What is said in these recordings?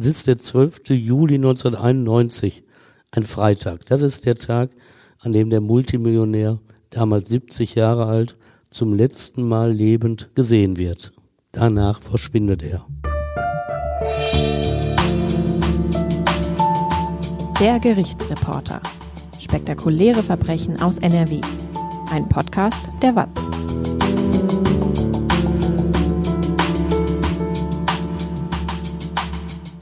Es ist der 12. Juli 1991, ein Freitag. Das ist der Tag, an dem der Multimillionär, damals 70 Jahre alt, zum letzten Mal lebend gesehen wird. Danach verschwindet er. Der Gerichtsreporter. Spektakuläre Verbrechen aus NRW. Ein Podcast der WAZ.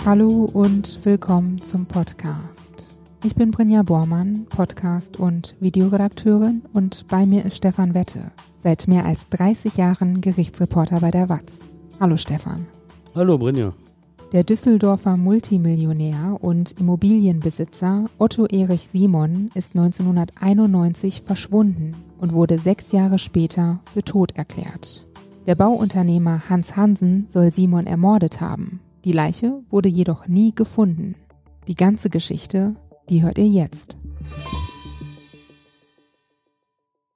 Hallo und willkommen zum Podcast. Ich bin Brinja Bormann, Podcast- und Videoredakteurin und bei mir ist Stefan Wette, seit mehr als 30 Jahren Gerichtsreporter bei der WAZ. Hallo Stefan. Hallo Brinja. Der Düsseldorfer Multimillionär und Immobilienbesitzer Otto Erich Simon ist 1991 verschwunden und wurde sechs Jahre später für tot erklärt. Der Bauunternehmer Hans Hansen soll Simon ermordet haben. Die Leiche wurde jedoch nie gefunden. Die ganze Geschichte, die hört ihr jetzt.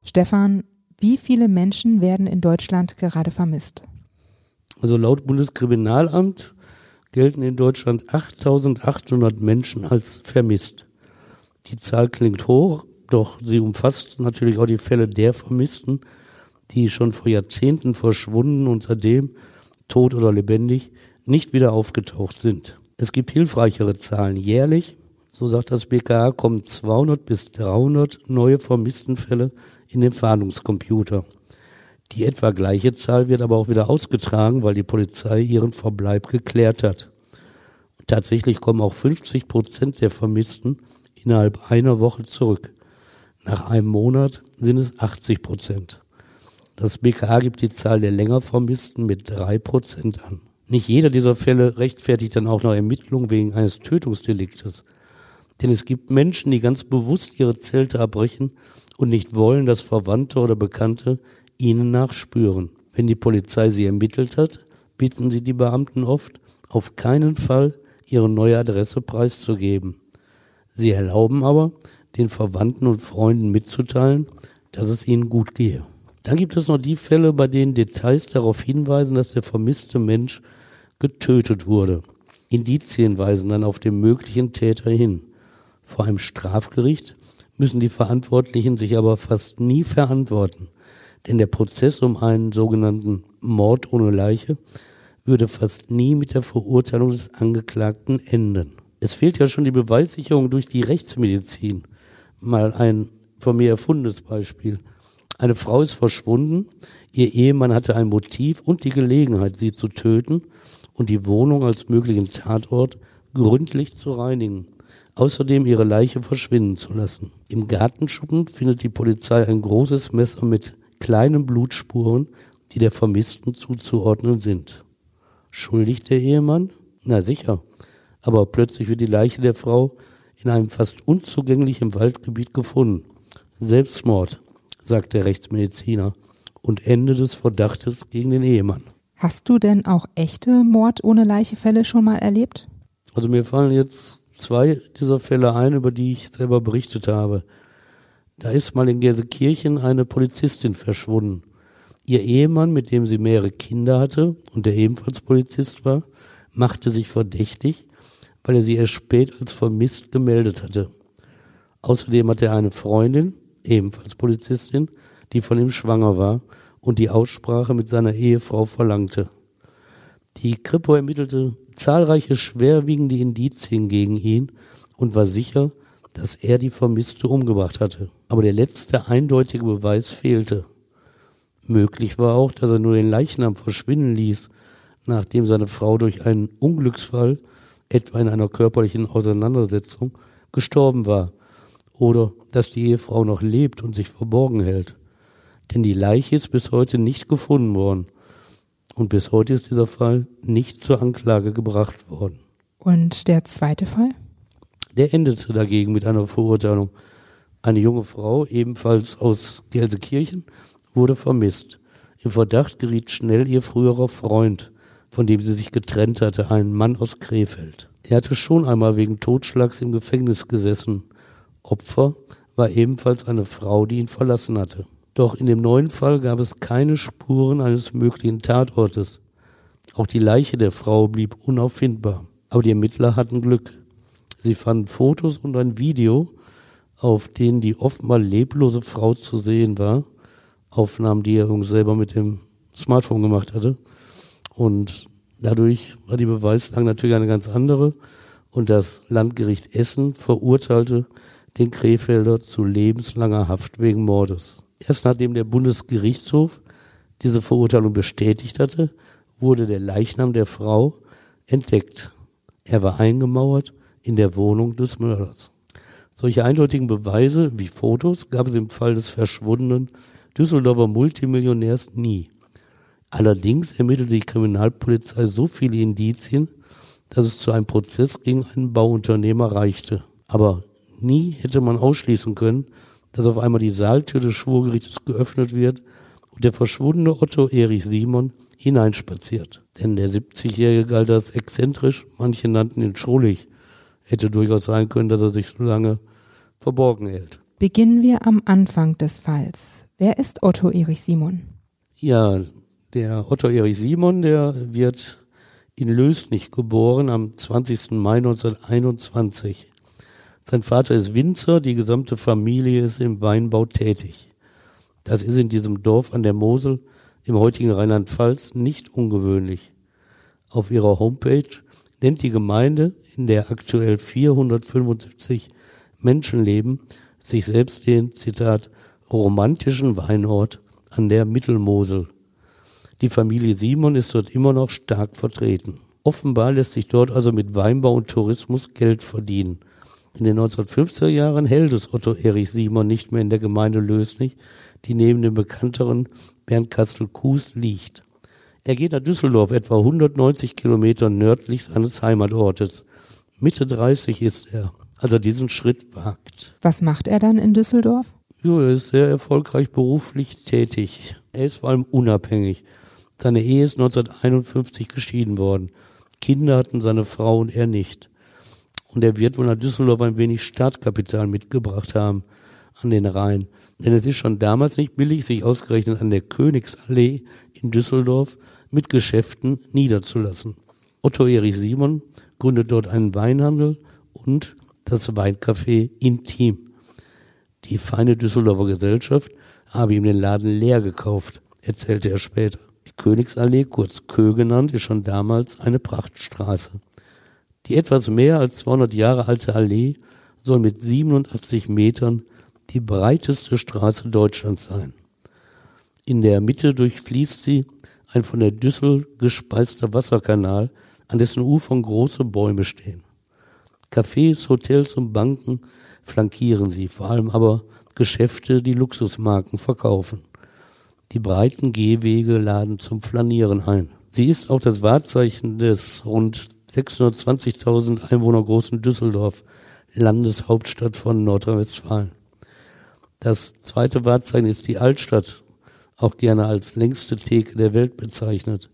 Stefan, wie viele Menschen werden in Deutschland gerade vermisst? Also laut Bundeskriminalamt gelten in Deutschland 8800 Menschen als vermisst. Die Zahl klingt hoch, doch sie umfasst natürlich auch die Fälle der Vermissten, die schon vor Jahrzehnten verschwunden und seitdem, tot oder lebendig, nicht wieder aufgetaucht sind. Es gibt hilfreichere Zahlen. Jährlich, so sagt das BKA, kommen 200 bis 300 neue Vermisstenfälle in den Fahndungscomputer. Die etwa gleiche Zahl wird aber auch wieder ausgetragen, weil die Polizei ihren Verbleib geklärt hat. tatsächlich kommen auch 50 Prozent der Vermissten innerhalb einer Woche zurück. Nach einem Monat sind es 80 Prozent. Das BKA gibt die Zahl der länger Vermissten mit drei Prozent an. Nicht jeder dieser Fälle rechtfertigt dann auch noch Ermittlungen wegen eines Tötungsdeliktes. Denn es gibt Menschen, die ganz bewusst ihre Zelte abbrechen und nicht wollen, dass Verwandte oder Bekannte ihnen nachspüren. Wenn die Polizei sie ermittelt hat, bitten sie die Beamten oft, auf keinen Fall ihre neue Adresse preiszugeben. Sie erlauben aber, den Verwandten und Freunden mitzuteilen, dass es ihnen gut gehe. Dann gibt es noch die Fälle, bei denen Details darauf hinweisen, dass der vermisste Mensch getötet wurde. Indizien weisen dann auf den möglichen Täter hin. Vor einem Strafgericht müssen die Verantwortlichen sich aber fast nie verantworten, denn der Prozess um einen sogenannten Mord ohne Leiche würde fast nie mit der Verurteilung des Angeklagten enden. Es fehlt ja schon die Beweissicherung durch die Rechtsmedizin. Mal ein von mir erfundenes Beispiel. Eine Frau ist verschwunden, ihr Ehemann hatte ein Motiv und die Gelegenheit, sie zu töten und die Wohnung als möglichen Tatort gründlich zu reinigen. Außerdem ihre Leiche verschwinden zu lassen. Im Gartenschuppen findet die Polizei ein großes Messer mit kleinen Blutspuren, die der Vermissten zuzuordnen sind. Schuldig der Ehemann? Na sicher. Aber plötzlich wird die Leiche der Frau in einem fast unzugänglichen Waldgebiet gefunden. Selbstmord, sagt der Rechtsmediziner, und Ende des Verdachtes gegen den Ehemann. Hast du denn auch echte Mord ohne Leiche-Fälle schon mal erlebt? Also mir fallen jetzt zwei dieser Fälle ein, über die ich selber berichtet habe. Da ist mal in Gelsenkirchen eine Polizistin verschwunden. Ihr Ehemann, mit dem sie mehrere Kinder hatte und der ebenfalls Polizist war, machte sich verdächtig, weil er sie erst spät als vermisst gemeldet hatte. Außerdem hatte er eine Freundin, ebenfalls Polizistin, die von ihm schwanger war und die Aussprache mit seiner Ehefrau verlangte. Die Kripo ermittelte zahlreiche schwerwiegende Indizien gegen ihn und war sicher, dass er die Vermisste umgebracht hatte. Aber der letzte eindeutige Beweis fehlte. Möglich war auch, dass er nur den Leichnam verschwinden ließ, nachdem seine Frau durch einen Unglücksfall, etwa in einer körperlichen Auseinandersetzung, gestorben war, oder dass die Ehefrau noch lebt und sich verborgen hält denn die Leiche ist bis heute nicht gefunden worden. Und bis heute ist dieser Fall nicht zur Anklage gebracht worden. Und der zweite Fall? Der endete dagegen mit einer Verurteilung. Eine junge Frau, ebenfalls aus Gelsenkirchen, wurde vermisst. Im Verdacht geriet schnell ihr früherer Freund, von dem sie sich getrennt hatte, ein Mann aus Krefeld. Er hatte schon einmal wegen Totschlags im Gefängnis gesessen. Opfer war ebenfalls eine Frau, die ihn verlassen hatte. Doch in dem neuen Fall gab es keine Spuren eines möglichen Tatortes. Auch die Leiche der Frau blieb unauffindbar. Aber die Ermittler hatten Glück. Sie fanden Fotos und ein Video, auf denen die offenbar leblose Frau zu sehen war. Aufnahmen, die er selber mit dem Smartphone gemacht hatte. Und dadurch war die Beweislage natürlich eine ganz andere. Und das Landgericht Essen verurteilte den Krefelder zu lebenslanger Haft wegen Mordes. Erst nachdem der Bundesgerichtshof diese Verurteilung bestätigt hatte, wurde der Leichnam der Frau entdeckt. Er war eingemauert in der Wohnung des Mörders. Solche eindeutigen Beweise wie Fotos gab es im Fall des verschwundenen Düsseldorfer Multimillionärs nie. Allerdings ermittelte die Kriminalpolizei so viele Indizien, dass es zu einem Prozess gegen einen Bauunternehmer reichte. Aber nie hätte man ausschließen können, dass auf einmal die Saaltür des Schwurgerichtes geöffnet wird und der verschwundene Otto Erich Simon hineinspaziert. Denn der 70-Jährige galt als exzentrisch, manche nannten ihn schrullig. Hätte durchaus sein können, dass er sich so lange verborgen hält. Beginnen wir am Anfang des Falls. Wer ist Otto Erich Simon? Ja, der Otto Erich Simon, der wird in Lösnich geboren am 20. Mai 1921. Sein Vater ist Winzer, die gesamte Familie ist im Weinbau tätig. Das ist in diesem Dorf an der Mosel im heutigen Rheinland-Pfalz nicht ungewöhnlich. Auf ihrer Homepage nennt die Gemeinde, in der aktuell 475 Menschen leben, sich selbst den, Zitat, romantischen Weinort an der Mittelmosel. Die Familie Simon ist dort immer noch stark vertreten. Offenbar lässt sich dort also mit Weinbau und Tourismus Geld verdienen. In den 1950er Jahren hält es Otto Erich Simon nicht mehr in der Gemeinde Lösnich, die neben dem bekannteren Bernkastel-Kues liegt. Er geht nach Düsseldorf, etwa 190 Kilometer nördlich seines Heimatortes. Mitte 30 ist er, als er diesen Schritt wagt. Was macht er dann in Düsseldorf? Jo, er ist sehr erfolgreich beruflich tätig. Er ist vor allem unabhängig. Seine Ehe ist 1951 geschieden worden. Kinder hatten seine Frau und er nicht. Und er wird wohl nach Düsseldorf ein wenig Startkapital mitgebracht haben an den Rhein. Denn es ist schon damals nicht billig, sich ausgerechnet an der Königsallee in Düsseldorf mit Geschäften niederzulassen. Otto Erich Simon gründet dort einen Weinhandel und das Weincafé Intim. Die feine Düsseldorfer Gesellschaft habe ihm den Laden leer gekauft, erzählte er später. Die Königsallee, kurz Kö genannt, ist schon damals eine Prachtstraße. Die etwas mehr als 200 Jahre alte Allee soll mit 87 Metern die breiteste Straße Deutschlands sein. In der Mitte durchfließt sie ein von der Düssel gespeister Wasserkanal, an dessen Ufern große Bäume stehen. Cafés, Hotels und Banken flankieren sie, vor allem aber Geschäfte, die Luxusmarken verkaufen. Die breiten Gehwege laden zum Flanieren ein. Sie ist auch das Wahrzeichen des rund 620.000 Einwohner großen Düsseldorf, Landeshauptstadt von Nordrhein-Westfalen. Das zweite Wahrzeichen ist die Altstadt, auch gerne als längste Theke der Welt bezeichnet.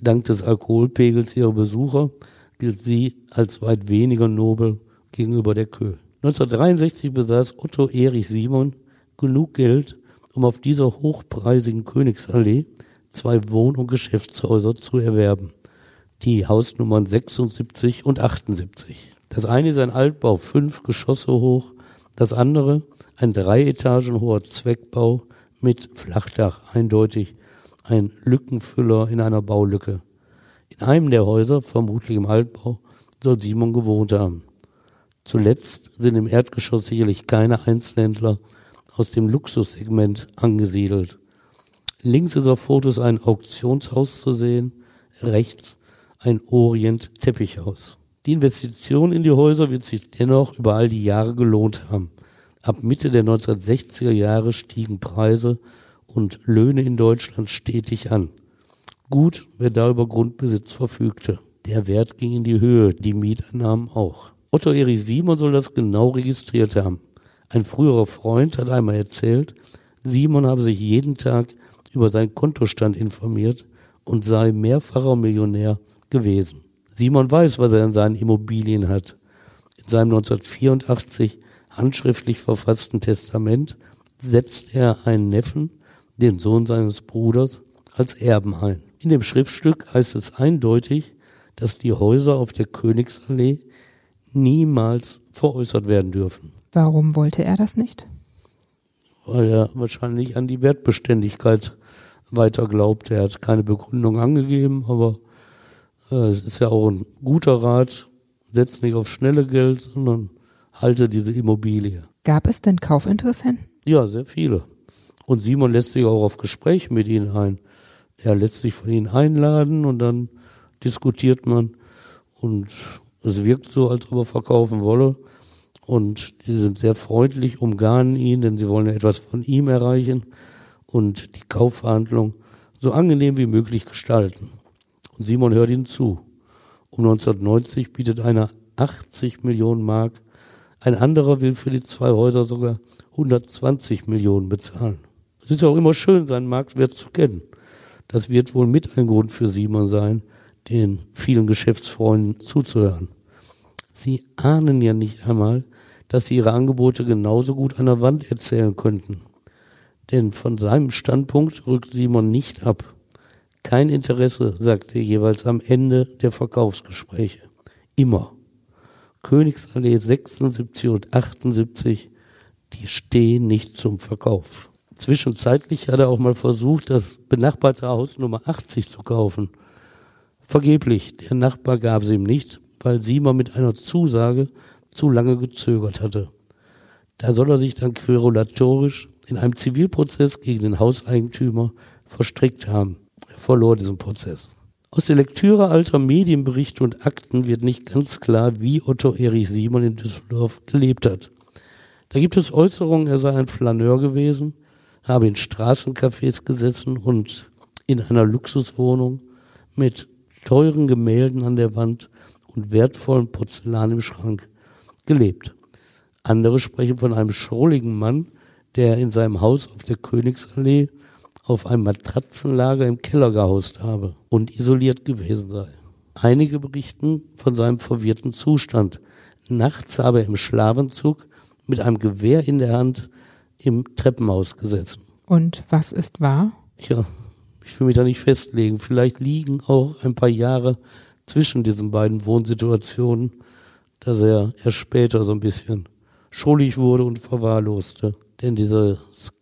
Dank des Alkoholpegels ihrer Besucher gilt sie als weit weniger nobel gegenüber der Kö. 1963 besaß Otto Erich Simon genug Geld, um auf dieser hochpreisigen Königsallee zwei Wohn- und Geschäftshäuser zu erwerben. Die Hausnummern 76 und 78. Das eine ist ein Altbau, fünf Geschosse hoch, das andere ein drei Etagen hoher Zweckbau mit Flachdach, eindeutig ein Lückenfüller in einer Baulücke. In einem der Häuser, vermutlich im Altbau, soll Simon gewohnt haben. Zuletzt sind im Erdgeschoss sicherlich keine Einzelhändler aus dem Luxussegment angesiedelt. Links ist auf Fotos ein Auktionshaus zu sehen, rechts ein Orient-Teppichhaus. Die Investition in die Häuser wird sich dennoch über all die Jahre gelohnt haben. Ab Mitte der 1960er Jahre stiegen Preise und Löhne in Deutschland stetig an. Gut, wer da über Grundbesitz verfügte. Der Wert ging in die Höhe, die Mieteinnahmen auch. Otto Erich Simon soll das genau registriert haben. Ein früherer Freund hat einmal erzählt, Simon habe sich jeden Tag über seinen Kontostand informiert und sei mehrfacher Millionär gewesen. Simon weiß, was er in seinen Immobilien hat. In seinem 1984 handschriftlich verfassten Testament setzt er einen Neffen, den Sohn seines Bruders, als Erben ein. In dem Schriftstück heißt es eindeutig, dass die Häuser auf der Königsallee niemals veräußert werden dürfen. Warum wollte er das nicht? Weil er wahrscheinlich an die Wertbeständigkeit weiter glaubt. Er hat keine Begründung angegeben, aber es ist ja auch ein guter Rat. Setz nicht auf schnelle Geld, sondern halte diese Immobilie. Gab es denn Kaufinteressenten? Ja, sehr viele. Und Simon lässt sich auch auf Gespräche mit ihnen ein. Er lässt sich von ihnen einladen und dann diskutiert man. Und es wirkt so, als ob er verkaufen wolle. Und die sind sehr freundlich, umgarnen ihn, denn sie wollen ja etwas von ihm erreichen und die Kaufverhandlung so angenehm wie möglich gestalten. Und Simon hört ihnen zu. Um 1990 bietet einer 80 Millionen Mark, ein anderer will für die zwei Häuser sogar 120 Millionen bezahlen. Es ist ja auch immer schön, seinen Marktwert zu kennen. Das wird wohl mit ein Grund für Simon sein, den vielen Geschäftsfreunden zuzuhören. Sie ahnen ja nicht einmal, dass sie ihre Angebote genauso gut an der Wand erzählen könnten. Denn von seinem Standpunkt rückt Simon nicht ab. Kein Interesse, sagt er jeweils am Ende der Verkaufsgespräche. Immer. Königsallee 76 und 78, die stehen nicht zum Verkauf. Zwischenzeitlich hat er auch mal versucht, das benachbarte Haus Nummer 80 zu kaufen. Vergeblich, der Nachbar gab es ihm nicht, weil Simon mit einer Zusage zu lange gezögert hatte. Da soll er sich dann querulatorisch in einem Zivilprozess gegen den Hauseigentümer verstrickt haben. Er verlor diesen Prozess. Aus der Lektüre alter Medienberichte und Akten wird nicht ganz klar, wie Otto Erich Simon in Düsseldorf gelebt hat. Da gibt es Äußerungen, er sei ein Flaneur gewesen, habe in Straßencafés gesessen und in einer Luxuswohnung mit teuren Gemälden an der Wand und wertvollen Porzellan im Schrank gelebt. Andere sprechen von einem schrulligen Mann, der in seinem Haus auf der Königsallee auf einem Matratzenlager im Keller gehaust habe und isoliert gewesen sei. Einige berichten von seinem verwirrten Zustand. Nachts habe er im Schlafenzug mit einem Gewehr in der Hand im Treppenhaus gesessen. Und was ist wahr? Tja, ich will mich da nicht festlegen. Vielleicht liegen auch ein paar Jahre zwischen diesen beiden Wohnsituationen, dass er erst später so ein bisschen schuldig wurde und verwahrloste. Denn dieses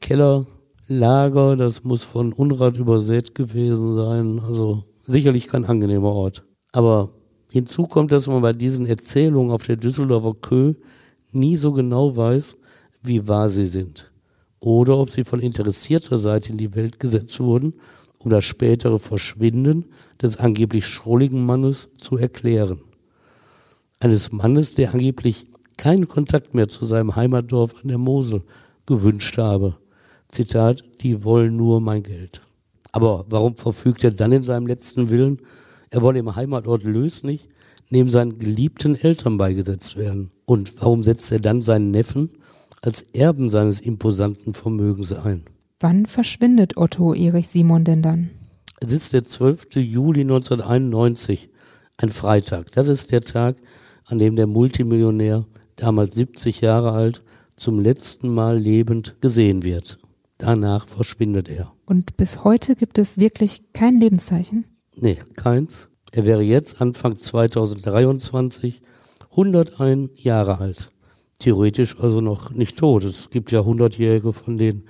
Kellerlager, das muss von Unrat übersät gewesen sein. Also sicherlich kein angenehmer Ort. Aber hinzu kommt, dass man bei diesen Erzählungen auf der Düsseldorfer Kö nie so genau weiß, wie wahr sie sind. Oder ob sie von interessierter Seite in die Welt gesetzt wurden, um das spätere Verschwinden des angeblich schrulligen Mannes zu erklären. Eines Mannes, der angeblich keinen Kontakt mehr zu seinem Heimatdorf an der Mosel gewünscht habe. Zitat, die wollen nur mein Geld. Aber warum verfügt er dann in seinem letzten Willen, er wolle im Heimatort Lösnig neben seinen geliebten Eltern beigesetzt werden? Und warum setzt er dann seinen Neffen als Erben seines imposanten Vermögens ein? Wann verschwindet Otto Erich Simon denn dann? Es ist der 12. Juli 1991, ein Freitag. Das ist der Tag, an dem der Multimillionär, damals 70 Jahre alt, zum letzten Mal lebend gesehen wird. Danach verschwindet er. Und bis heute gibt es wirklich kein Lebenszeichen? Nee, keins. Er wäre jetzt Anfang 2023 101 Jahre alt. Theoretisch also noch nicht tot. Es gibt ja 100-Jährige, von denen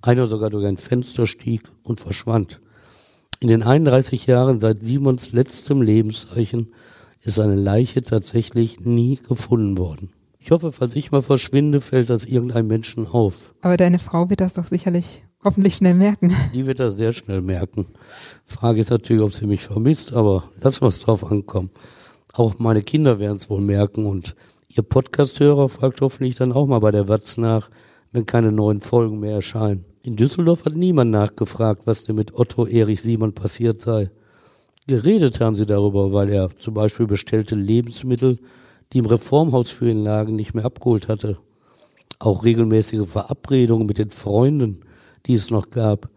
einer sogar durch ein Fenster stieg und verschwand. In den 31 Jahren seit Simons letztem Lebenszeichen ist seine Leiche tatsächlich nie gefunden worden. Ich hoffe, falls ich mal verschwinde, fällt das irgendeinem Menschen auf. Aber deine Frau wird das doch sicherlich hoffentlich schnell merken. Die wird das sehr schnell merken. Frage ist natürlich, ob sie mich vermisst, aber lass was drauf ankommen. Auch meine Kinder werden es wohl merken und ihr Podcast-Hörer fragt hoffentlich dann auch mal bei der Watz nach, wenn keine neuen Folgen mehr erscheinen. In Düsseldorf hat niemand nachgefragt, was denn mit Otto Erich Simon passiert sei. Geredet haben sie darüber, weil er zum Beispiel bestellte Lebensmittel die im Reformhaus für ihn lagen, nicht mehr abgeholt hatte. Auch regelmäßige Verabredungen mit den Freunden, die es noch gab,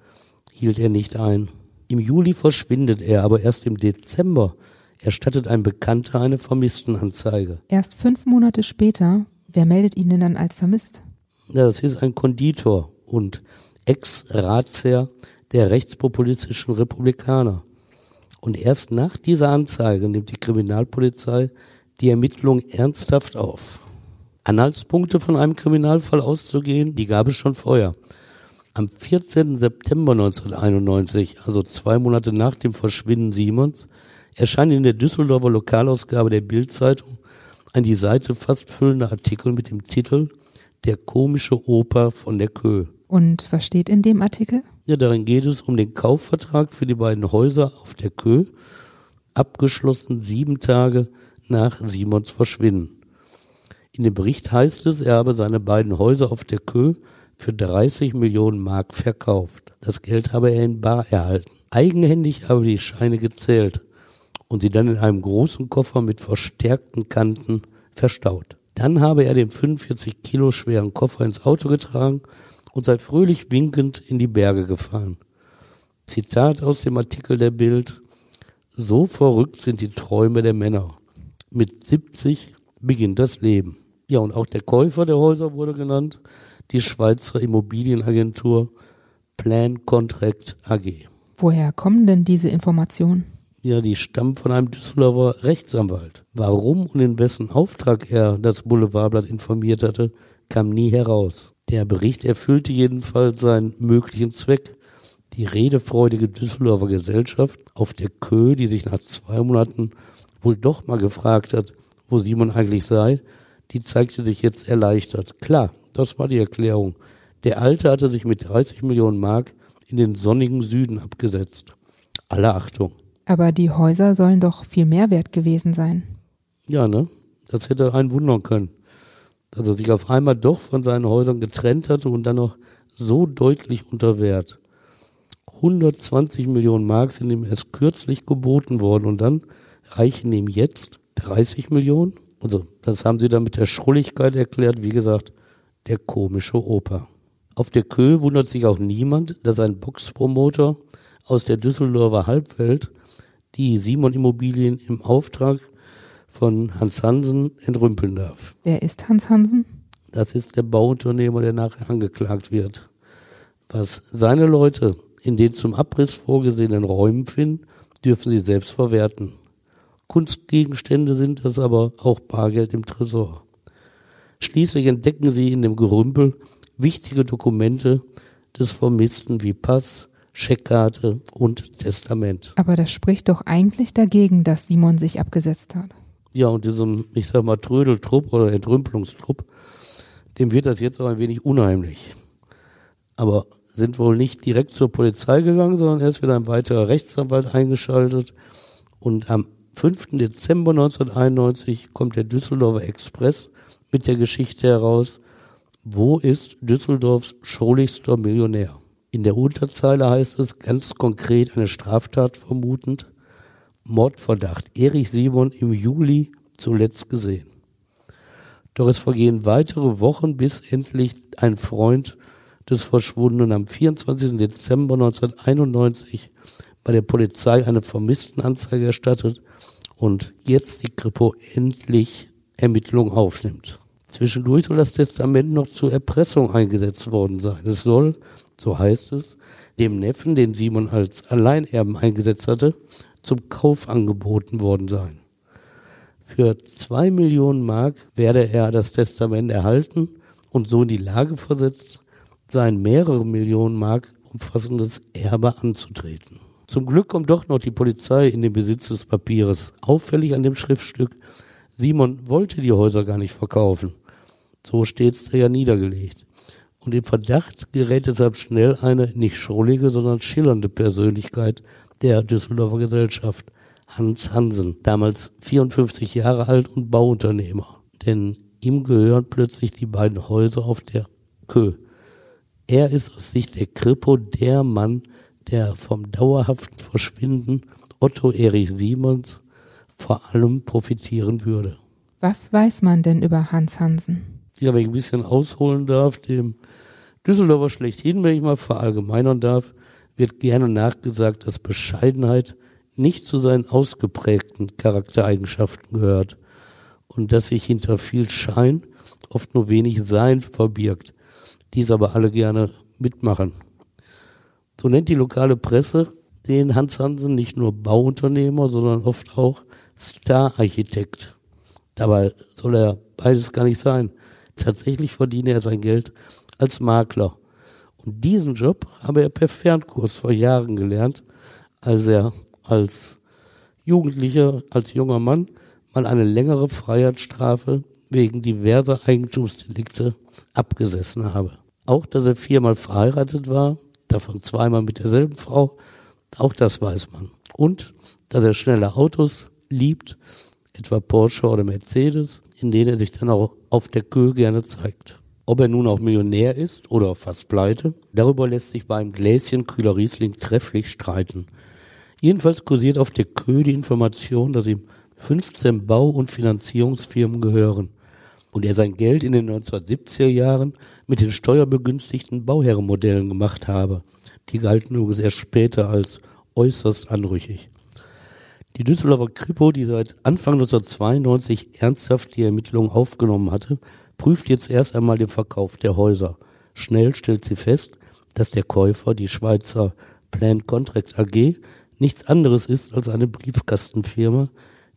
hielt er nicht ein. Im Juli verschwindet er, aber erst im Dezember erstattet ein Bekannter eine Vermisstenanzeige. Erst fünf Monate später, wer meldet ihn denn dann als vermisst? Ja, das ist ein Konditor und Ex-Ratsherr der rechtspopulistischen Republikaner. Und erst nach dieser Anzeige nimmt die Kriminalpolizei die Ermittlung ernsthaft auf. Anhaltspunkte von einem Kriminalfall auszugehen, die gab es schon vorher. Am 14. September 1991, also zwei Monate nach dem Verschwinden Simons, erscheint in der Düsseldorfer Lokalausgabe der Bildzeitung ein die Seite fast füllender Artikel mit dem Titel Der komische Oper von der Kö. Und was steht in dem Artikel? Ja, darin geht es um den Kaufvertrag für die beiden Häuser auf der Kö, abgeschlossen sieben Tage nach Simons Verschwinden. In dem Bericht heißt es, er habe seine beiden Häuser auf der Kö für 30 Millionen Mark verkauft. Das Geld habe er in Bar erhalten. Eigenhändig habe die Scheine gezählt und sie dann in einem großen Koffer mit verstärkten Kanten verstaut. Dann habe er den 45 Kilo schweren Koffer ins Auto getragen und sei fröhlich winkend in die Berge gefahren. Zitat aus dem Artikel der Bild. So verrückt sind die Träume der Männer. Mit 70 beginnt das Leben. Ja, und auch der Käufer der Häuser wurde genannt, die Schweizer Immobilienagentur Plan Contract AG. Woher kommen denn diese Informationen? Ja, die stammen von einem Düsseldorfer Rechtsanwalt. Warum und in wessen Auftrag er das Boulevardblatt informiert hatte, kam nie heraus. Der Bericht erfüllte jedenfalls seinen möglichen Zweck. Die redefreudige Düsseldorfer Gesellschaft auf der Kö, die sich nach zwei Monaten wohl doch mal gefragt hat, wo Simon eigentlich sei, die zeigte sich jetzt erleichtert. Klar, das war die Erklärung. Der Alte hatte sich mit 30 Millionen Mark in den sonnigen Süden abgesetzt. Alle Achtung. Aber die Häuser sollen doch viel mehr wert gewesen sein. Ja, ne? Das hätte einen wundern können dass er sich auf einmal doch von seinen Häusern getrennt hatte und dann noch so deutlich unter Wert. 120 Millionen Mark sind ihm erst kürzlich geboten worden und dann reichen ihm jetzt 30 Millionen. Also, das haben sie dann mit der Schrulligkeit erklärt, wie gesagt, der komische Oper. Auf der Kö wundert sich auch niemand, dass ein Boxpromoter aus der Düsseldorfer Halbwelt die Simon Immobilien im Auftrag von Hans Hansen entrümpeln darf. Wer ist Hans Hansen? Das ist der Bauunternehmer, der nachher angeklagt wird. Was seine Leute in den zum Abriss vorgesehenen Räumen finden, dürfen sie selbst verwerten. Kunstgegenstände sind das aber auch Bargeld im Tresor. Schließlich entdecken sie in dem Gerümpel wichtige Dokumente des Vermissten wie Pass, Scheckkarte und Testament. Aber das spricht doch eigentlich dagegen, dass Simon sich abgesetzt hat. Ja, und diesem, ich sag mal, Trödeltrupp oder Entrümpelungstrupp, dem wird das jetzt auch ein wenig unheimlich. Aber sind wohl nicht direkt zur Polizei gegangen, sondern erst wieder ein weiterer Rechtsanwalt eingeschaltet. Und am 5. Dezember 1991 kommt der Düsseldorfer Express mit der Geschichte heraus, wo ist Düsseldorfs schrulligster Millionär? In der Unterzeile heißt es ganz konkret eine Straftat vermutend, Mordverdacht Erich Simon im Juli zuletzt gesehen. Doch es vergehen weitere Wochen, bis endlich ein Freund des Verschwundenen am 24. Dezember 1991 bei der Polizei eine Vermisstenanzeige erstattet und jetzt die Kripo endlich Ermittlungen aufnimmt. Zwischendurch soll das Testament noch zur Erpressung eingesetzt worden sein. Es soll, so heißt es, dem Neffen, den Simon als Alleinerben eingesetzt hatte, zum Kauf angeboten worden sein. Für zwei Millionen Mark werde er das Testament erhalten und so in die Lage versetzt, sein mehrere Millionen Mark umfassendes Erbe anzutreten. Zum Glück kommt doch noch die Polizei in den Besitz des Papieres. Auffällig an dem Schriftstück, Simon wollte die Häuser gar nicht verkaufen. So steht's da ja niedergelegt. Und im Verdacht gerät deshalb schnell eine nicht schrullige, sondern schillernde Persönlichkeit der Düsseldorfer Gesellschaft, Hans Hansen, damals 54 Jahre alt und Bauunternehmer. Denn ihm gehören plötzlich die beiden Häuser auf der Kö. Er ist aus Sicht der Kripo der Mann, der vom dauerhaften Verschwinden Otto Erich Simons vor allem profitieren würde. Was weiß man denn über Hans Hansen? Ja, wenn ich ein bisschen ausholen darf, dem Düsseldorfer schlechthin, wenn ich mal verallgemeinern darf, wird gerne nachgesagt, dass Bescheidenheit nicht zu seinen ausgeprägten Charaktereigenschaften gehört und dass sich hinter viel Schein oft nur wenig Sein verbirgt, dies aber alle gerne mitmachen. So nennt die lokale Presse den Hans Hansen nicht nur Bauunternehmer, sondern oft auch Star-Architekt. Dabei soll er beides gar nicht sein. Tatsächlich verdiene er sein Geld als Makler. Und diesen Job habe er per Fernkurs vor Jahren gelernt, als er als Jugendlicher, als junger Mann mal eine längere Freiheitsstrafe wegen diverser Eigentumsdelikte abgesessen habe. Auch, dass er viermal verheiratet war, davon zweimal mit derselben Frau, auch das weiß man. Und, dass er schnelle Autos liebt, etwa Porsche oder Mercedes, in denen er sich dann auch auf der Kö gerne zeigt. Ob er nun auch Millionär ist oder fast pleite, darüber lässt sich beim Gläschen Kühler Riesling trefflich streiten. Jedenfalls kursiert auf der Kö die Information, dass ihm 15 Bau- und Finanzierungsfirmen gehören und er sein Geld in den 1970er Jahren mit den steuerbegünstigten Bauherrenmodellen gemacht habe. Die galten übrigens erst später als äußerst anrüchig. Die Düsseldorfer Kripo, die seit Anfang 1992 ernsthaft die Ermittlungen aufgenommen hatte, prüft jetzt erst einmal den Verkauf der Häuser. Schnell stellt sie fest, dass der Käufer, die Schweizer Plan Contract AG, nichts anderes ist als eine Briefkastenfirma,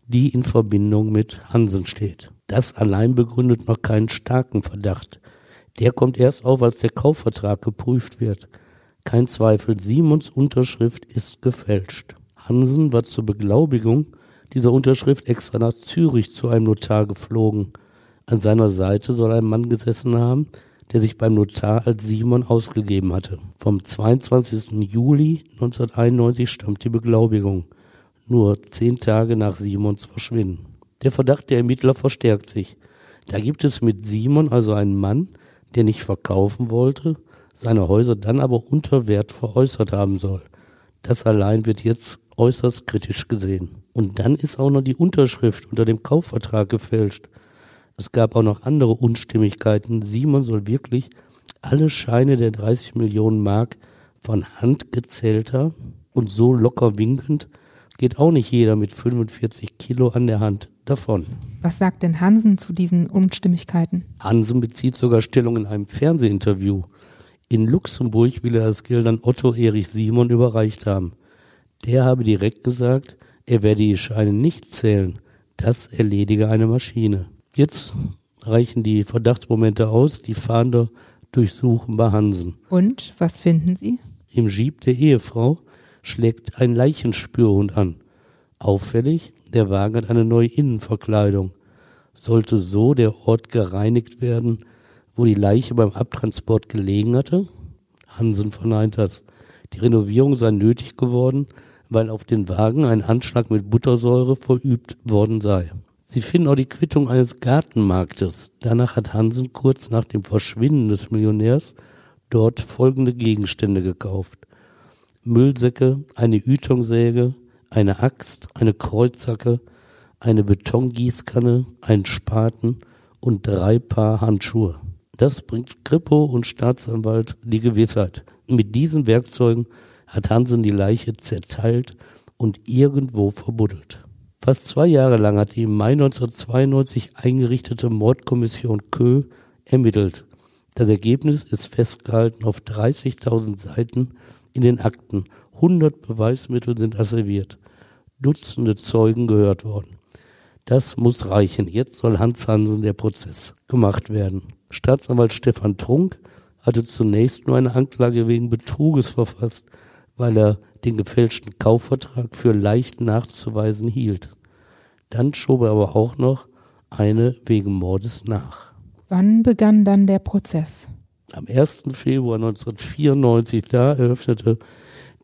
die in Verbindung mit Hansen steht. Das allein begründet noch keinen starken Verdacht. Der kommt erst auf, als der Kaufvertrag geprüft wird. Kein Zweifel, Simons Unterschrift ist gefälscht. Hansen war zur Beglaubigung dieser Unterschrift extra nach Zürich zu einem Notar geflogen. An seiner Seite soll ein Mann gesessen haben, der sich beim Notar als Simon ausgegeben hatte. Vom 22. Juli 1991 stammt die Beglaubigung, nur zehn Tage nach Simons Verschwinden. Der Verdacht der Ermittler verstärkt sich. Da gibt es mit Simon also einen Mann, der nicht verkaufen wollte, seine Häuser dann aber unter Wert veräußert haben soll. Das allein wird jetzt äußerst kritisch gesehen. Und dann ist auch noch die Unterschrift unter dem Kaufvertrag gefälscht. Es gab auch noch andere Unstimmigkeiten. Simon soll wirklich alle Scheine der 30 Millionen Mark von Hand gezählter und so locker winkend geht auch nicht jeder mit 45 Kilo an der Hand davon. Was sagt denn Hansen zu diesen Unstimmigkeiten? Hansen bezieht sogar Stellung in einem Fernsehinterview. In Luxemburg will er das Geld an Otto Erich Simon überreicht haben. Der habe direkt gesagt, er werde die Scheine nicht zählen. Das erledige eine Maschine. Jetzt reichen die Verdachtsmomente aus, die Fahnder durchsuchen bei Hansen. Und was finden Sie? Im Jeep der Ehefrau schlägt ein Leichenspürhund an. Auffällig, der Wagen hat eine neue Innenverkleidung. Sollte so der Ort gereinigt werden, wo die Leiche beim Abtransport gelegen hatte? Hansen verneint das. Die Renovierung sei nötig geworden, weil auf den Wagen ein Anschlag mit Buttersäure verübt worden sei. Sie finden auch die Quittung eines Gartenmarktes. Danach hat Hansen kurz nach dem Verschwinden des Millionärs dort folgende Gegenstände gekauft. Müllsäcke, eine Ytongsäge, eine Axt, eine Kreuzhacke, eine Betongießkanne, ein Spaten und drei Paar Handschuhe. Das bringt Kripo und Staatsanwalt die Gewissheit. Mit diesen Werkzeugen hat Hansen die Leiche zerteilt und irgendwo verbuddelt. Fast zwei Jahre lang hat die im Mai 1992 eingerichtete Mordkommission Kö ermittelt. Das Ergebnis ist festgehalten auf 30.000 Seiten in den Akten. 100 Beweismittel sind asserviert. Dutzende Zeugen gehört worden. Das muss reichen. Jetzt soll Hans Hansen der Prozess gemacht werden. Staatsanwalt Stefan Trunk hatte zunächst nur eine Anklage wegen Betruges verfasst, weil er den gefälschten Kaufvertrag für leicht nachzuweisen hielt. Dann schob er aber auch noch eine wegen Mordes nach. Wann begann dann der Prozess? Am 1. Februar 1994, da eröffnete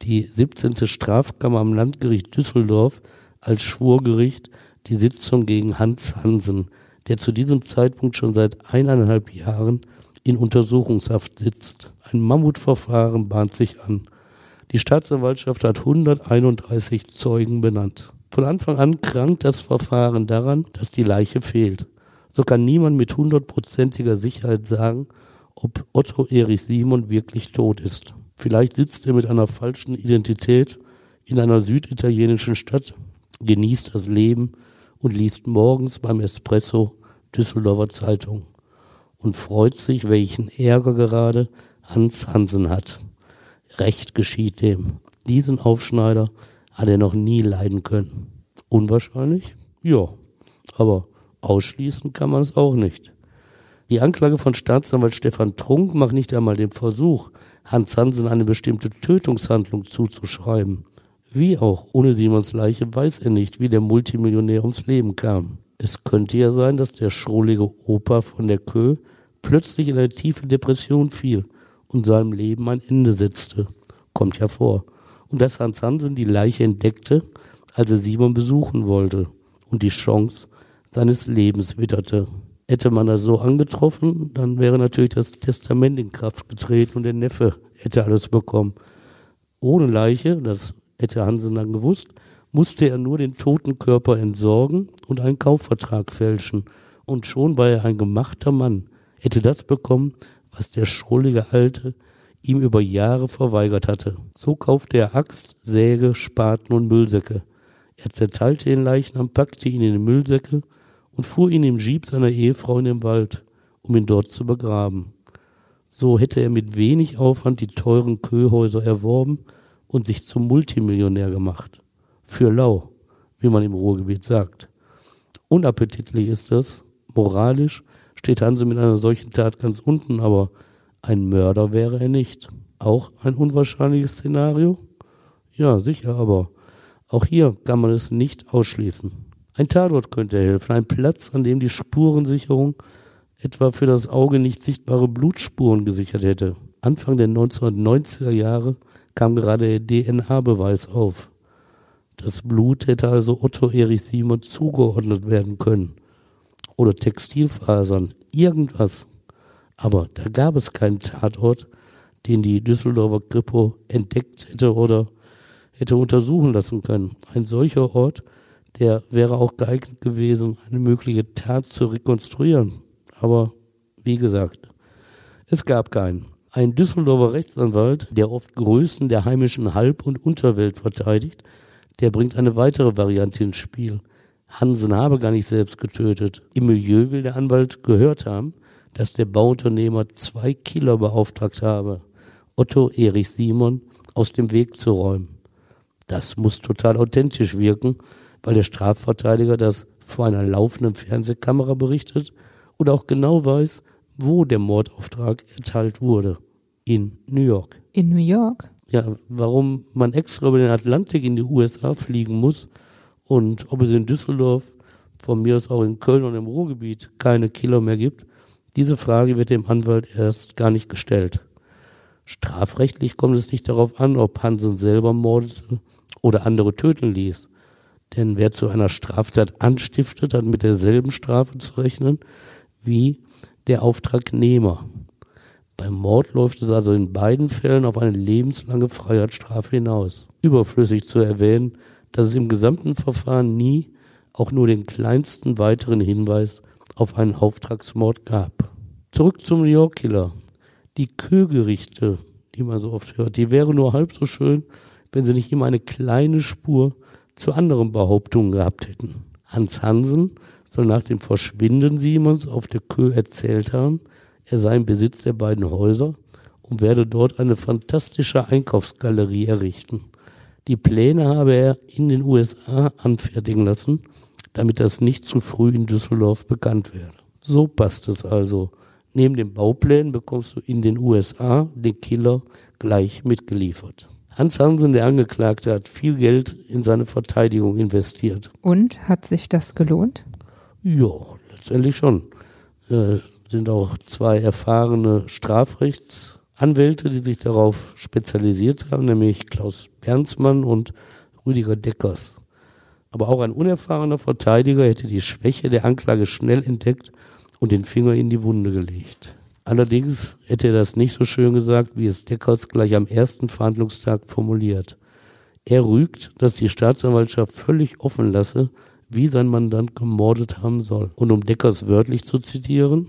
die 17. Strafkammer am Landgericht Düsseldorf als Schwurgericht die Sitzung gegen Hans Hansen, der zu diesem Zeitpunkt schon seit eineinhalb Jahren in Untersuchungshaft sitzt. Ein Mammutverfahren bahnt sich an. Die Staatsanwaltschaft hat 131 Zeugen benannt. Von Anfang an krankt das Verfahren daran, dass die Leiche fehlt. So kann niemand mit hundertprozentiger Sicherheit sagen, ob Otto Erich Simon wirklich tot ist. Vielleicht sitzt er mit einer falschen Identität in einer süditalienischen Stadt, genießt das Leben und liest morgens beim Espresso Düsseldorfer Zeitung und freut sich, welchen Ärger gerade Hans Hansen hat. Recht geschieht dem. Diesen Aufschneider hat er noch nie leiden können. Unwahrscheinlich? Ja. Aber ausschließen kann man es auch nicht. Die Anklage von Staatsanwalt Stefan Trunk macht nicht einmal den Versuch, Hans Hansen eine bestimmte Tötungshandlung zuzuschreiben. Wie auch, ohne Simons Leiche weiß er nicht, wie der Multimillionär ums Leben kam. Es könnte ja sein, dass der schrullige Opa von der Kö plötzlich in eine tiefe Depression fiel und seinem Leben ein Ende setzte. Kommt ja vor. Und dass Hans Hansen die Leiche entdeckte, als er Simon besuchen wollte und die Chance seines Lebens witterte. Hätte man das so angetroffen, dann wäre natürlich das Testament in Kraft getreten und der Neffe hätte alles bekommen. Ohne Leiche, das hätte Hansen dann gewusst, musste er nur den toten Körper entsorgen und einen Kaufvertrag fälschen. Und schon war er ein gemachter Mann, hätte das bekommen, was der schrullige Alte ihm über Jahre verweigert hatte. So kaufte er Axt, Säge, Spaten und Müllsäcke. Er zerteilte den Leichnam, packte ihn in die Müllsäcke und fuhr ihn im Jeep seiner Ehefrau in den Wald, um ihn dort zu begraben. So hätte er mit wenig Aufwand die teuren Köhäuser erworben und sich zum Multimillionär gemacht. Für lau, wie man im Ruhrgebiet sagt. Unappetitlich ist das, moralisch steht Hanse mit einer solchen Tat ganz unten, aber ein Mörder wäre er nicht. Auch ein unwahrscheinliches Szenario? Ja, sicher, aber auch hier kann man es nicht ausschließen. Ein Tatort könnte helfen, ein Platz, an dem die Spurensicherung etwa für das Auge nicht sichtbare Blutspuren gesichert hätte. Anfang der 1990er Jahre kam gerade der DNA-Beweis auf. Das Blut hätte also Otto Erich Simon zugeordnet werden können. Oder Textilfasern, irgendwas. Aber da gab es keinen Tatort, den die Düsseldorfer Kripo entdeckt hätte oder hätte untersuchen lassen können. Ein solcher Ort, der wäre auch geeignet gewesen, eine mögliche Tat zu rekonstruieren. Aber wie gesagt, es gab keinen. Ein Düsseldorfer Rechtsanwalt, der oft Größen der heimischen Halb- und Unterwelt verteidigt, der bringt eine weitere Variante ins Spiel. Hansen habe gar nicht selbst getötet. Im Milieu will der Anwalt gehört haben, dass der Bauunternehmer zwei Killer beauftragt habe, Otto Erich Simon aus dem Weg zu räumen. Das muss total authentisch wirken, weil der Strafverteidiger das vor einer laufenden Fernsehkamera berichtet und auch genau weiß, wo der Mordauftrag erteilt wurde. In New York. In New York? Ja, warum man extra über den Atlantik in die USA fliegen muss und ob es in Düsseldorf, von mir aus auch in Köln und im Ruhrgebiet keine Killer mehr gibt, diese Frage wird dem Anwalt erst gar nicht gestellt. Strafrechtlich kommt es nicht darauf an, ob Hansen selber mordete oder andere töten ließ. Denn wer zu einer Straftat anstiftet, hat mit derselben Strafe zu rechnen wie der Auftragnehmer. Beim Mord läuft es also in beiden Fällen auf eine lebenslange Freiheitsstrafe hinaus. Überflüssig zu erwähnen, dass es im gesamten Verfahren nie auch nur den kleinsten weiteren Hinweis auf einen Auftragsmord gab. Zurück zum New York Killer. Die Kögerichte, die man so oft hört, die wäre nur halb so schön, wenn sie nicht immer eine kleine Spur zu anderen Behauptungen gehabt hätten. Hans Hansen soll nach dem Verschwinden Simons auf der Kö erzählt haben, er sei im Besitz der beiden Häuser und werde dort eine fantastische Einkaufsgalerie errichten. Die Pläne habe er in den USA anfertigen lassen, damit das nicht zu früh in Düsseldorf bekannt werde. So passt es also. Neben den Bauplänen bekommst du in den USA den Killer gleich mitgeliefert. Hans Hansen, der Angeklagte, hat viel Geld in seine Verteidigung investiert. Und hat sich das gelohnt? Ja, letztendlich schon. Äh, sind auch zwei erfahrene Strafrechtsanwälte, die sich darauf spezialisiert haben, nämlich Klaus Bernsmann und Rüdiger Deckers. Aber auch ein unerfahrener Verteidiger hätte die Schwäche der Anklage schnell entdeckt und den Finger in die Wunde gelegt. Allerdings hätte er das nicht so schön gesagt, wie es Deckers gleich am ersten Verhandlungstag formuliert. Er rügt, dass die Staatsanwaltschaft völlig offen lasse, wie sein Mandant gemordet haben soll. Und um Deckers wörtlich zu zitieren,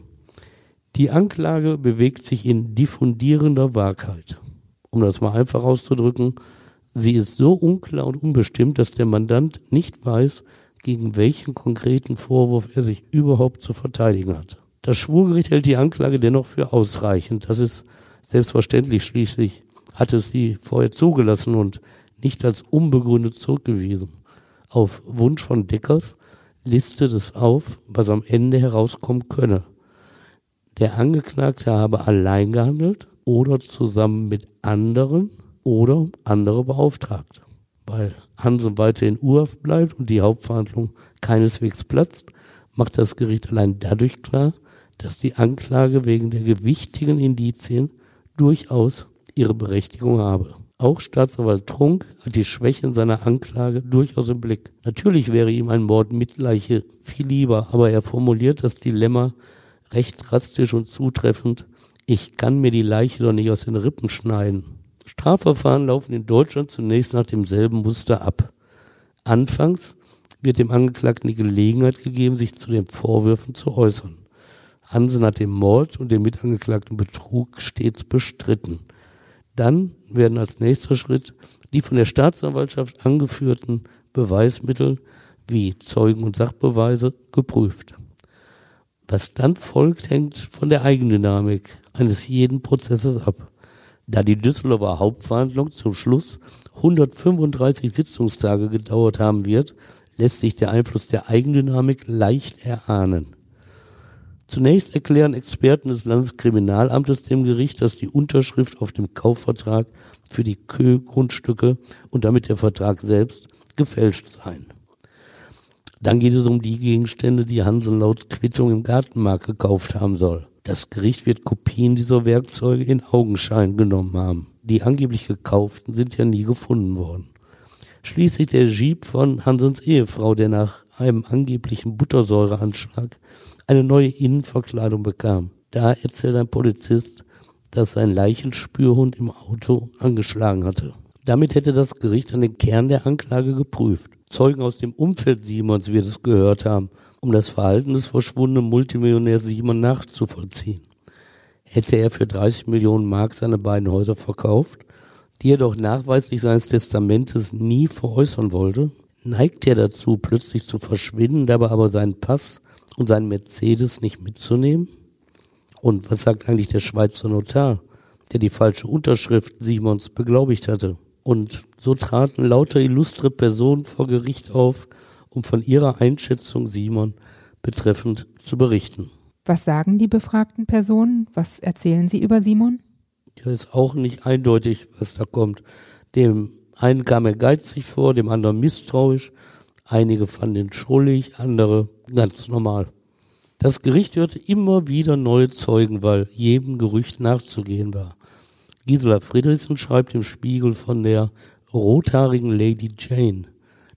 die Anklage bewegt sich in diffundierender Wahrheit. Um das mal einfach auszudrücken, sie ist so unklar und unbestimmt, dass der Mandant nicht weiß, gegen welchen konkreten Vorwurf er sich überhaupt zu verteidigen hat. Das Schwurgericht hält die Anklage dennoch für ausreichend. Das ist selbstverständlich. Schließlich hat es sie vorher zugelassen und nicht als unbegründet zurückgewiesen. Auf Wunsch von Deckers listet es auf, was am Ende herauskommen könne. Der Angeklagte habe allein gehandelt oder zusammen mit anderen oder andere beauftragt. Weil Hansen weiter in Urhaft bleibt und die Hauptverhandlung keineswegs platzt, macht das Gericht allein dadurch klar, dass die Anklage wegen der gewichtigen Indizien durchaus ihre Berechtigung habe. Auch Staatsanwalt Trunk hat die Schwächen seiner Anklage durchaus im Blick. Natürlich wäre ihm ein Mord mit Leiche viel lieber, aber er formuliert das Dilemma recht drastisch und zutreffend. Ich kann mir die Leiche doch nicht aus den Rippen schneiden. Strafverfahren laufen in Deutschland zunächst nach demselben Muster ab. Anfangs wird dem Angeklagten die Gelegenheit gegeben, sich zu den Vorwürfen zu äußern. Hansen hat den Mord und den mitangeklagten Betrug stets bestritten. Dann werden als nächster Schritt die von der Staatsanwaltschaft angeführten Beweismittel wie Zeugen und Sachbeweise geprüft. Was dann folgt, hängt von der Eigendynamik eines jeden Prozesses ab. Da die Düsseldorfer Hauptverhandlung zum Schluss 135 Sitzungstage gedauert haben wird, lässt sich der Einfluss der Eigendynamik leicht erahnen. Zunächst erklären Experten des Landeskriminalamtes dem Gericht, dass die Unterschrift auf dem Kaufvertrag für die Kö-Grundstücke und damit der Vertrag selbst gefälscht seien. Dann geht es um die Gegenstände, die Hansen laut Quittung im Gartenmarkt gekauft haben soll. Das Gericht wird Kopien dieser Werkzeuge in Augenschein genommen haben. Die angeblich gekauften sind ja nie gefunden worden. Schließlich der Jeep von Hansens Ehefrau, der nach einem angeblichen Buttersäureanschlag eine neue Innenverkleidung bekam. Da erzählt ein Polizist, dass sein Leichenspürhund im Auto angeschlagen hatte. Damit hätte das Gericht an den Kern der Anklage geprüft. Zeugen aus dem Umfeld Simons wird es gehört haben, um das Verhalten des verschwundenen Multimillionärs Simon nachzuvollziehen. Hätte er für 30 Millionen Mark seine beiden Häuser verkauft, die er doch nachweislich seines Testamentes nie veräußern wollte, neigt er dazu, plötzlich zu verschwinden, dabei aber seinen Pass und seinen Mercedes nicht mitzunehmen? Und was sagt eigentlich der Schweizer Notar, der die falsche Unterschrift Simons beglaubigt hatte? Und so traten lauter illustre Personen vor Gericht auf, um von ihrer Einschätzung Simon betreffend zu berichten. Was sagen die befragten Personen? Was erzählen sie über Simon? Ja, ist auch nicht eindeutig, was da kommt. Dem einen kam er geizig vor, dem anderen misstrauisch. Einige fanden ihn schrullig, andere ganz normal. Das Gericht hörte immer wieder neue Zeugen, weil jedem Gerücht nachzugehen war. Gisela Friedrichsen schreibt im Spiegel von der rothaarigen Lady Jane,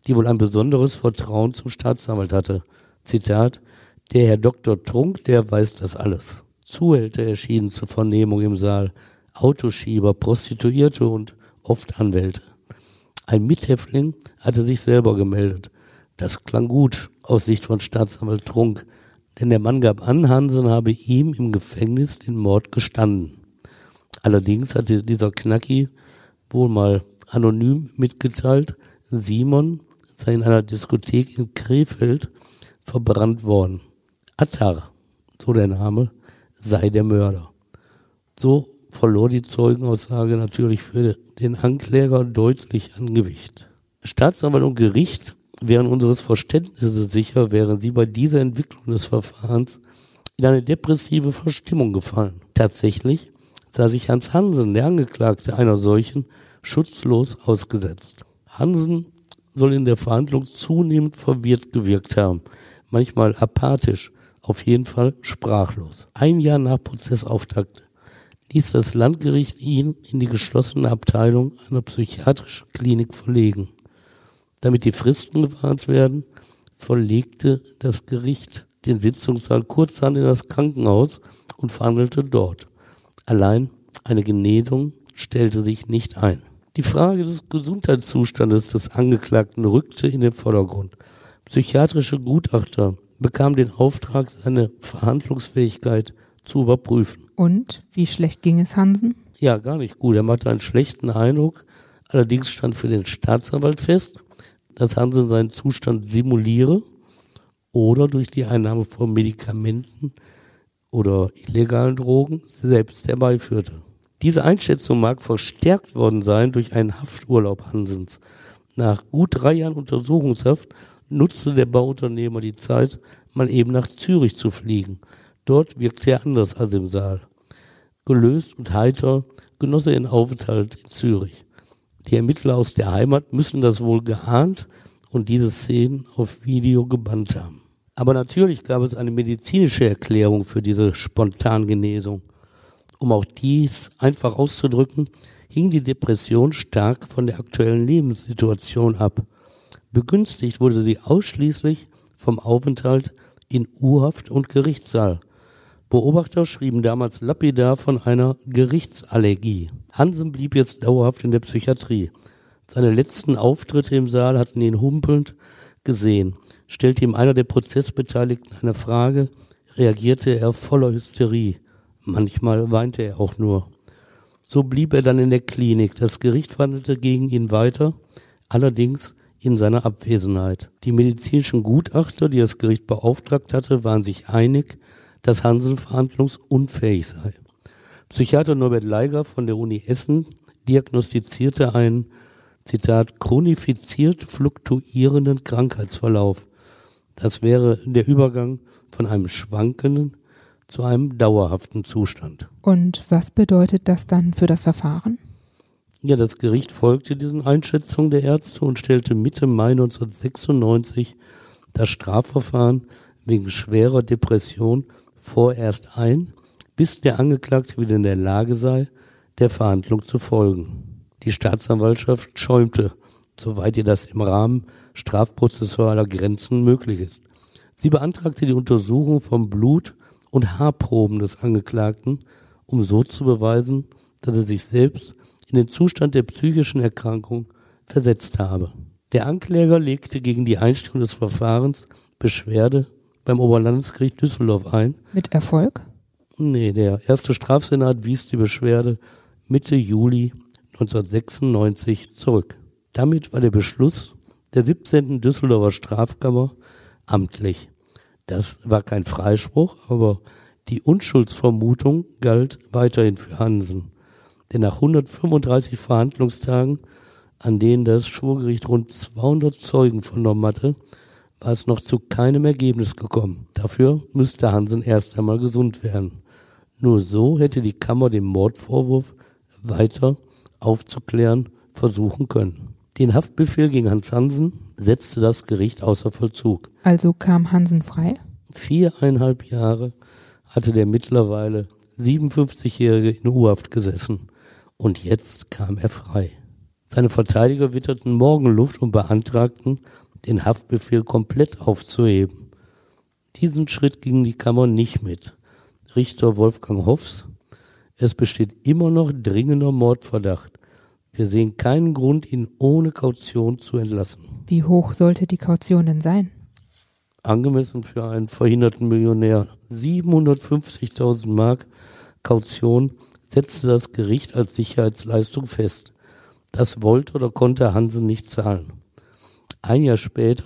die wohl ein besonderes Vertrauen zum Staatsanwalt hatte. Zitat, der Herr Dr. Trunk, der weiß das alles. Zuhälter erschienen zur Vernehmung im Saal, Autoschieber, Prostituierte und oft Anwälte. Ein Mithäftling hatte sich selber gemeldet. Das klang gut aus Sicht von Staatsanwalt Trunk, denn der Mann gab an, Hansen habe ihm im Gefängnis den Mord gestanden. Allerdings hatte dieser Knacki wohl mal anonym mitgeteilt, Simon sei in einer Diskothek in Krefeld verbrannt worden. Attar, so der Name, sei der Mörder. So verlor die Zeugenaussage natürlich für den Ankläger deutlich an Gewicht. Staatsanwalt und Gericht wären unseres Verständnisses sicher, wären sie bei dieser Entwicklung des Verfahrens in eine depressive Verstimmung gefallen. Tatsächlich sah sich Hans Hansen, der Angeklagte, einer solchen schutzlos ausgesetzt. Hansen soll in der Verhandlung zunehmend verwirrt gewirkt haben, manchmal apathisch, auf jeden Fall sprachlos. Ein Jahr nach Prozessauftakt ließ das Landgericht ihn in die geschlossene Abteilung einer psychiatrischen Klinik verlegen. Damit die Fristen gewahrt werden, verlegte das Gericht den Sitzungssaal kurzerhand in das Krankenhaus und verhandelte dort. Allein eine Genesung stellte sich nicht ein. Die Frage des Gesundheitszustandes des Angeklagten rückte in den Vordergrund. Psychiatrische Gutachter bekamen den Auftrag, seine Verhandlungsfähigkeit zu überprüfen. Und wie schlecht ging es Hansen? Ja, gar nicht gut. Er machte einen schlechten Eindruck. Allerdings stand für den Staatsanwalt fest, dass Hansen seinen Zustand simuliere oder durch die Einnahme von Medikamenten oder illegalen Drogen selbst herbeiführte. Diese Einschätzung mag verstärkt worden sein durch einen Hafturlaub Hansens. Nach gut drei Jahren Untersuchungshaft nutzte der Bauunternehmer die Zeit, mal eben nach Zürich zu fliegen. Dort wirkte er anders als im Saal. Gelöst und heiter genoss er ihren Aufenthalt in Zürich. Die Ermittler aus der Heimat müssen das wohl geahnt und diese Szenen auf Video gebannt haben. Aber natürlich gab es eine medizinische Erklärung für diese Spontangenesung. Um auch dies einfach auszudrücken, hing die Depression stark von der aktuellen Lebenssituation ab. Begünstigt wurde sie ausschließlich vom Aufenthalt in Urhaft und Gerichtssaal. Beobachter schrieben damals lapidar von einer Gerichtsallergie. Hansen blieb jetzt dauerhaft in der Psychiatrie. Seine letzten Auftritte im Saal hatten ihn humpelnd gesehen. Stellte ihm einer der Prozessbeteiligten eine Frage, reagierte er voller Hysterie. Manchmal weinte er auch nur. So blieb er dann in der Klinik. Das Gericht verhandelte gegen ihn weiter, allerdings in seiner Abwesenheit. Die medizinischen Gutachter, die das Gericht beauftragt hatte, waren sich einig, dass Hansen verhandlungsunfähig sei. Psychiater Norbert Leiger von der Uni Essen diagnostizierte einen, Zitat, chronifiziert fluktuierenden Krankheitsverlauf. Das wäre der Übergang von einem schwankenden zu einem dauerhaften Zustand. Und was bedeutet das dann für das Verfahren? Ja, das Gericht folgte diesen Einschätzungen der Ärzte und stellte Mitte Mai 1996 das Strafverfahren wegen schwerer Depression vorerst ein, bis der Angeklagte wieder in der Lage sei, der Verhandlung zu folgen. Die Staatsanwaltschaft schäumte, soweit ihr das im Rahmen strafprozessualer Grenzen möglich ist. Sie beantragte die Untersuchung von Blut- und Haarproben des Angeklagten, um so zu beweisen, dass er sich selbst in den Zustand der psychischen Erkrankung versetzt habe. Der Ankläger legte gegen die Einstellung des Verfahrens Beschwerde beim Oberlandesgericht Düsseldorf ein. Mit Erfolg? Nee, der erste Strafsenat wies die Beschwerde Mitte Juli 1996 zurück. Damit war der Beschluss der 17. Düsseldorfer Strafkammer amtlich. Das war kein Freispruch, aber die Unschuldsvermutung galt weiterhin für Hansen. Denn nach 135 Verhandlungstagen, an denen das Schwurgericht rund 200 Zeugen vernommen hatte, war es noch zu keinem Ergebnis gekommen. Dafür müsste Hansen erst einmal gesund werden. Nur so hätte die Kammer den Mordvorwurf weiter aufzuklären versuchen können. Den Haftbefehl gegen Hans Hansen setzte das Gericht außer Vollzug. Also kam Hansen frei? Viereinhalb Jahre hatte der mittlerweile 57-Jährige in U-Haft gesessen und jetzt kam er frei. Seine Verteidiger witterten Morgenluft und beantragten, den Haftbefehl komplett aufzuheben. Diesen Schritt ging die Kammer nicht mit. Richter Wolfgang Hoffs, es besteht immer noch dringender Mordverdacht. Wir sehen keinen Grund, ihn ohne Kaution zu entlassen. Wie hoch sollte die Kaution denn sein? Angemessen für einen verhinderten Millionär. 750.000 Mark Kaution setzte das Gericht als Sicherheitsleistung fest. Das wollte oder konnte Hansen nicht zahlen. Ein Jahr später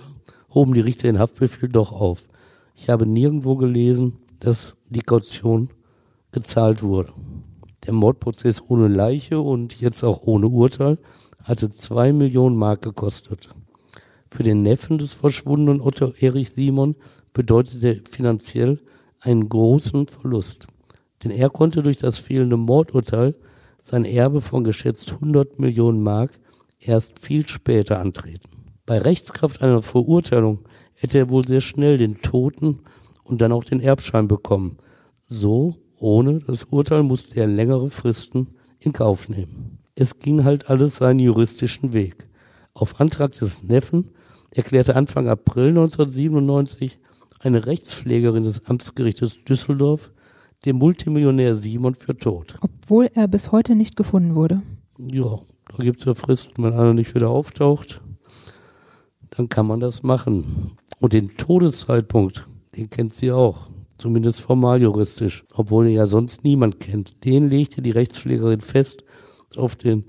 hoben die Richter den Haftbefehl doch auf. Ich habe nirgendwo gelesen, dass die Kaution gezahlt wurde. Der Mordprozess ohne Leiche und jetzt auch ohne Urteil hatte zwei Millionen Mark gekostet. Für den Neffen des verschwundenen Otto Erich Simon bedeutete finanziell einen großen Verlust. Denn er konnte durch das fehlende Mordurteil sein Erbe von geschätzt 100 Millionen Mark erst viel später antreten. Bei Rechtskraft einer Verurteilung hätte er wohl sehr schnell den Toten und dann auch den Erbschein bekommen. So ohne das Urteil musste er längere Fristen in Kauf nehmen. Es ging halt alles seinen juristischen Weg. Auf Antrag des Neffen erklärte Anfang April 1997 eine Rechtspflegerin des Amtsgerichtes Düsseldorf den Multimillionär Simon für tot. Obwohl er bis heute nicht gefunden wurde. Ja, da gibt es ja Fristen, wenn einer nicht wieder auftaucht, dann kann man das machen. Und den Todeszeitpunkt, den kennt sie auch zumindest formal juristisch, obwohl er ja sonst niemand kennt. Den legte die Rechtspflegerin fest auf den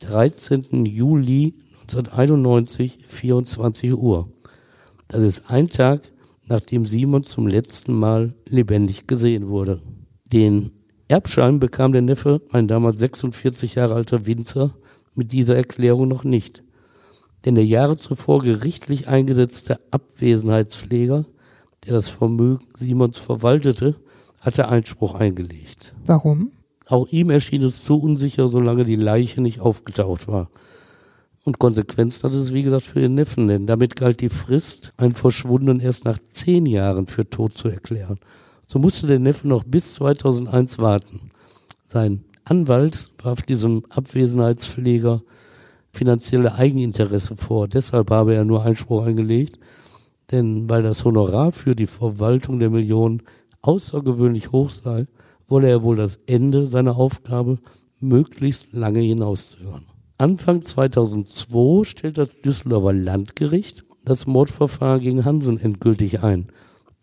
13. Juli 1991, 24 Uhr. Das ist ein Tag, nachdem Simon zum letzten Mal lebendig gesehen wurde. Den Erbschein bekam der Neffe, ein damals 46 Jahre alter Winzer, mit dieser Erklärung noch nicht. Denn der Jahre zuvor gerichtlich eingesetzte Abwesenheitspfleger, der das Vermögen Simons verwaltete, hatte Einspruch eingelegt. Warum? Auch ihm erschien es zu unsicher, solange die Leiche nicht aufgetaucht war. Und Konsequenzen hatte es, wie gesagt, für den Neffen, denn damit galt die Frist, einen Verschwundenen erst nach zehn Jahren für tot zu erklären. So musste der Neffe noch bis 2001 warten. Sein Anwalt warf diesem Abwesenheitspfleger finanzielle Eigeninteresse vor. Deshalb habe er nur Einspruch eingelegt, denn weil das Honorar für die Verwaltung der Millionen außergewöhnlich hoch sei, wolle er wohl das Ende seiner Aufgabe möglichst lange hinauszögern. Anfang 2002 stellt das Düsseldorfer Landgericht das Mordverfahren gegen Hansen endgültig ein.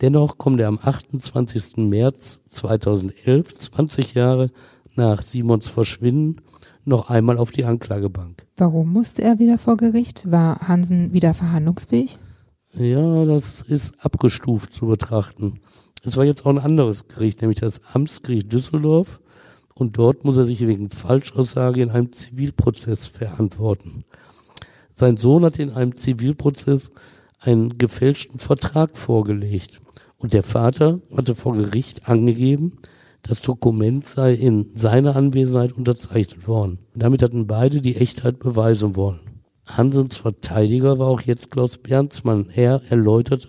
Dennoch kommt er am 28. März 2011, 20 Jahre nach Simons Verschwinden, noch einmal auf die Anklagebank. Warum musste er wieder vor Gericht? War Hansen wieder verhandlungsfähig? Ja, das ist abgestuft zu betrachten. Es war jetzt auch ein anderes Gericht, nämlich das Amtsgericht Düsseldorf. Und dort muss er sich wegen Falschaussage in einem Zivilprozess verantworten. Sein Sohn hat in einem Zivilprozess einen gefälschten Vertrag vorgelegt. Und der Vater hatte vor Gericht angegeben, das Dokument sei in seiner Anwesenheit unterzeichnet worden. Damit hatten beide die Echtheit beweisen wollen. Hansens Verteidiger war auch jetzt Klaus Bernsmann. Er erläuterte,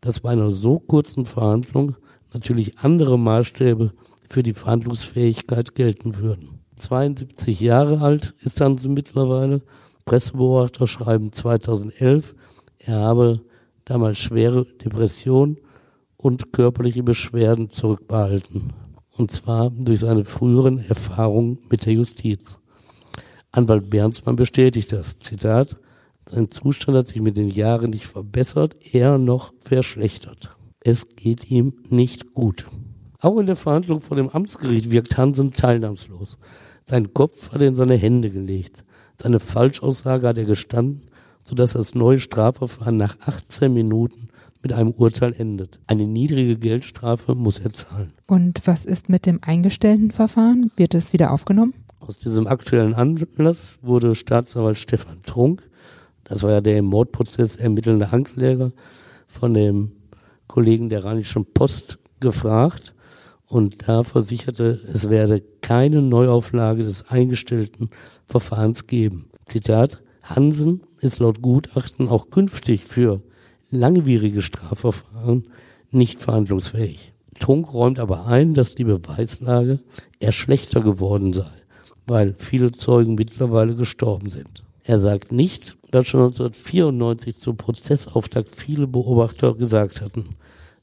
dass bei einer so kurzen Verhandlung natürlich andere Maßstäbe für die Verhandlungsfähigkeit gelten würden. 72 Jahre alt ist Hansen mittlerweile. Pressebeobachter schreiben 2011, er habe damals schwere Depressionen und körperliche Beschwerden zurückbehalten. Und zwar durch seine früheren Erfahrungen mit der Justiz. Anwalt Bernsmann bestätigt das. Zitat. Sein Zustand hat sich mit den Jahren nicht verbessert, eher noch verschlechtert. Es geht ihm nicht gut. Auch in der Verhandlung vor dem Amtsgericht wirkt Hansen teilnahmslos. Sein Kopf hat er in seine Hände gelegt. Seine Falschaussage hat er gestanden, sodass das neue Strafverfahren nach 18 Minuten mit einem Urteil endet. Eine niedrige Geldstrafe muss er zahlen. Und was ist mit dem eingestellten Verfahren? Wird es wieder aufgenommen? Aus diesem aktuellen Anlass wurde Staatsanwalt Stefan Trunk, das war ja der im Mordprozess ermittelnde Ankläger, von dem Kollegen der Rheinischen Post gefragt und da versicherte, es werde keine Neuauflage des eingestellten Verfahrens geben. Zitat, Hansen ist laut Gutachten auch künftig für langwierige Strafverfahren nicht verhandlungsfähig. Trunk räumt aber ein, dass die Beweislage eher schlechter geworden sei, weil viele Zeugen mittlerweile gestorben sind. Er sagt nicht, dass schon 1994 zum Prozessauftakt viele Beobachter gesagt hatten,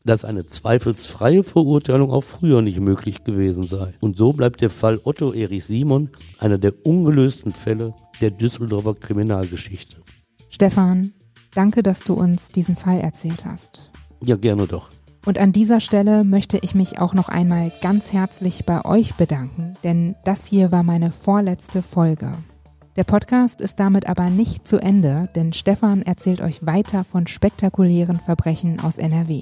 dass eine zweifelsfreie Verurteilung auch früher nicht möglich gewesen sei. Und so bleibt der Fall Otto Erich Simon einer der ungelösten Fälle der Düsseldorfer Kriminalgeschichte. Stefan, Danke, dass du uns diesen Fall erzählt hast. Ja, gerne doch. Und an dieser Stelle möchte ich mich auch noch einmal ganz herzlich bei euch bedanken, denn das hier war meine vorletzte Folge. Der Podcast ist damit aber nicht zu Ende, denn Stefan erzählt euch weiter von spektakulären Verbrechen aus NRW.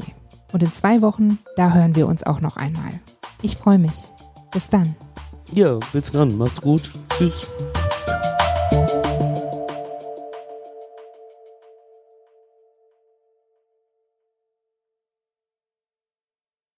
Und in zwei Wochen, da hören wir uns auch noch einmal. Ich freue mich. Bis dann. Ja, bis dann. Macht's gut. Tschüss.